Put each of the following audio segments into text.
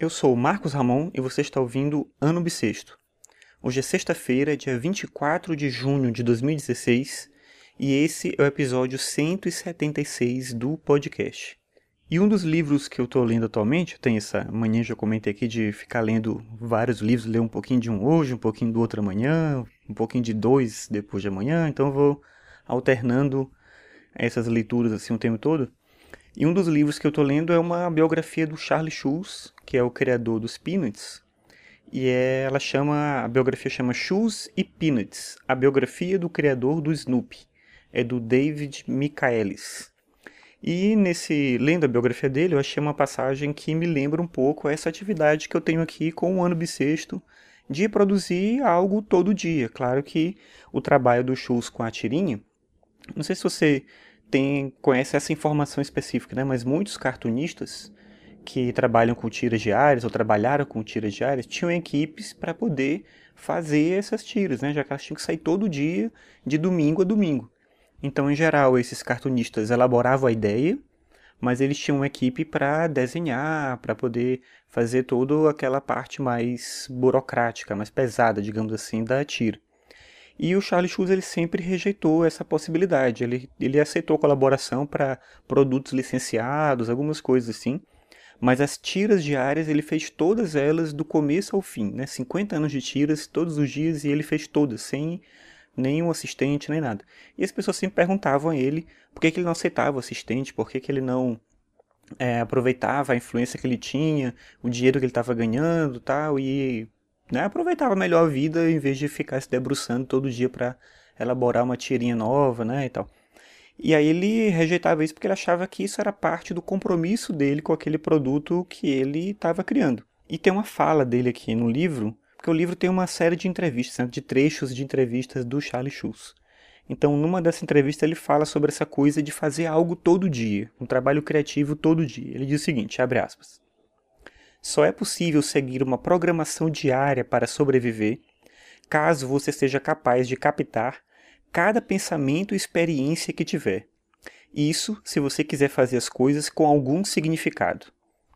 Eu sou Marcos Ramon e você está ouvindo Ano Bissexto. Hoje é sexta-feira, dia 24 de junho de 2016, e esse é o episódio 176 do podcast. E um dos livros que eu estou lendo atualmente, eu tenho essa manhã, já comentei aqui, de ficar lendo vários livros, ler um pouquinho de um hoje, um pouquinho do outro amanhã, um pouquinho de dois depois de amanhã, então eu vou alternando essas leituras assim o tempo todo. E um dos livros que eu estou lendo é uma biografia do Charlie Schulz, que é o criador dos Peanuts. E é, ela chama, a biografia chama Schulz e Peanuts, a biografia do criador do Snoopy. É do David Michaelis. E nesse, lendo a biografia dele, eu achei uma passagem que me lembra um pouco essa atividade que eu tenho aqui com o ano bissexto, de produzir algo todo dia. Claro que o trabalho do Schulz com a tirinha, não sei se você tem, conhece essa informação específica, né? mas muitos cartunistas que trabalham com tiras diárias ou trabalharam com tiras diárias tinham equipes para poder fazer essas tiras, né? já que elas tinham que sair todo dia, de domingo a domingo. Então, em geral, esses cartunistas elaboravam a ideia, mas eles tinham uma equipe para desenhar, para poder fazer toda aquela parte mais burocrática, mais pesada, digamos assim, da tira. E o Charles Schulz ele sempre rejeitou essa possibilidade. Ele, ele aceitou colaboração para produtos licenciados, algumas coisas assim. Mas as tiras diárias ele fez todas elas do começo ao fim, né? 50 anos de tiras todos os dias e ele fez todas, sem nenhum assistente nem nada. E as pessoas sempre perguntavam a ele por que, que ele não aceitava o assistente, por que, que ele não é, aproveitava a influência que ele tinha, o dinheiro que ele estava ganhando tal, e né, aproveitava melhor a vida em vez de ficar se debruçando todo dia para elaborar uma tirinha nova, né, e tal. E aí ele rejeitava isso porque ele achava que isso era parte do compromisso dele com aquele produto que ele estava criando. E tem uma fala dele aqui no livro, porque o livro tem uma série de entrevistas, né, de trechos de entrevistas do Charlie Schulz. Então, numa dessas entrevistas, ele fala sobre essa coisa de fazer algo todo dia, um trabalho criativo todo dia. Ele diz o seguinte, abre aspas. Só é possível seguir uma programação diária para sobreviver caso você seja capaz de captar cada pensamento e experiência que tiver. Isso se você quiser fazer as coisas com algum significado.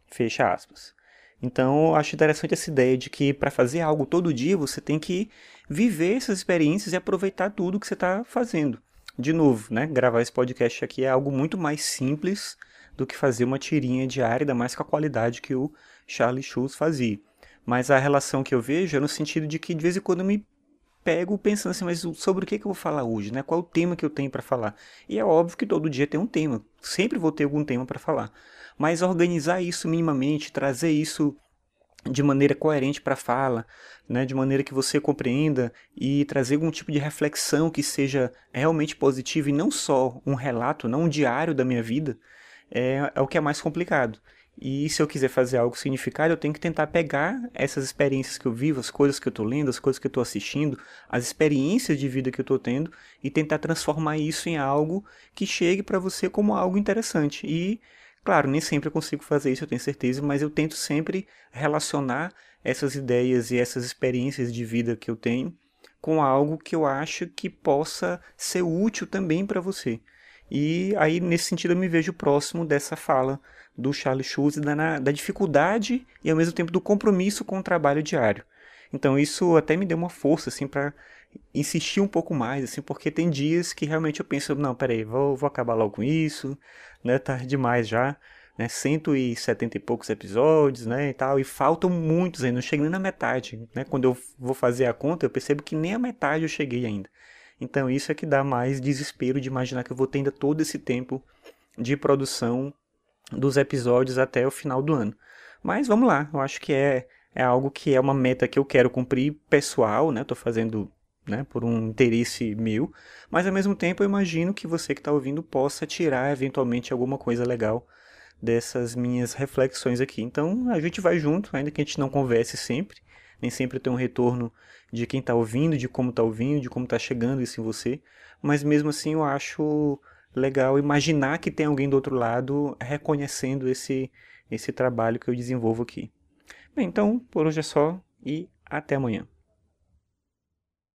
Fecha aspas. Então, eu acho interessante essa ideia de que para fazer algo todo dia você tem que viver essas experiências e aproveitar tudo que você está fazendo. De novo, né? Gravar esse podcast aqui é algo muito mais simples do que fazer uma tirinha diária, ainda mais com a qualidade que o Charlie Schulz fazia. Mas a relação que eu vejo é no sentido de que de vez em quando eu me pego pensando assim, mas sobre o que, que eu vou falar hoje, né? Qual o tema que eu tenho para falar? E é óbvio que todo dia tem um tema, sempre vou ter algum tema para falar. Mas organizar isso minimamente, trazer isso de maneira coerente para a fala, né, de maneira que você compreenda e trazer algum tipo de reflexão que seja realmente positiva e não só um relato, não um diário da minha vida, é, é o que é mais complicado. E se eu quiser fazer algo significado, eu tenho que tentar pegar essas experiências que eu vivo, as coisas que eu estou lendo, as coisas que eu estou assistindo, as experiências de vida que eu estou tendo e tentar transformar isso em algo que chegue para você como algo interessante. E, claro, nem sempre eu consigo fazer isso, eu tenho certeza, mas eu tento sempre relacionar essas ideias e essas experiências de vida que eu tenho com algo que eu acho que possa ser útil também para você. E aí, nesse sentido, eu me vejo próximo dessa fala do Charles Schulz da, da dificuldade e ao mesmo tempo do compromisso com o trabalho diário. Então isso até me deu uma força assim para insistir um pouco mais, assim, porque tem dias que realmente eu penso, não, peraí, vou, vou acabar logo com isso, né, tá demais já, né, 170 e poucos episódios, né, e tal, e faltam muitos ainda, não cheguei nem na metade, né, quando eu vou fazer a conta, eu percebo que nem a metade eu cheguei ainda. Então isso é que dá mais desespero de imaginar que eu vou ter ainda todo esse tempo de produção dos episódios até o final do ano. Mas vamos lá, eu acho que é, é algo que é uma meta que eu quero cumprir pessoal, né? Estou fazendo né, por um interesse meu, mas ao mesmo tempo eu imagino que você que está ouvindo possa tirar eventualmente alguma coisa legal dessas minhas reflexões aqui. Então a gente vai junto, ainda que a gente não converse sempre, nem sempre tem um retorno de quem está ouvindo, de como está ouvindo, de como está chegando isso em você, mas mesmo assim eu acho legal imaginar que tem alguém do outro lado reconhecendo esse, esse trabalho que eu desenvolvo aqui. Bem, então por hoje é só e até amanhã.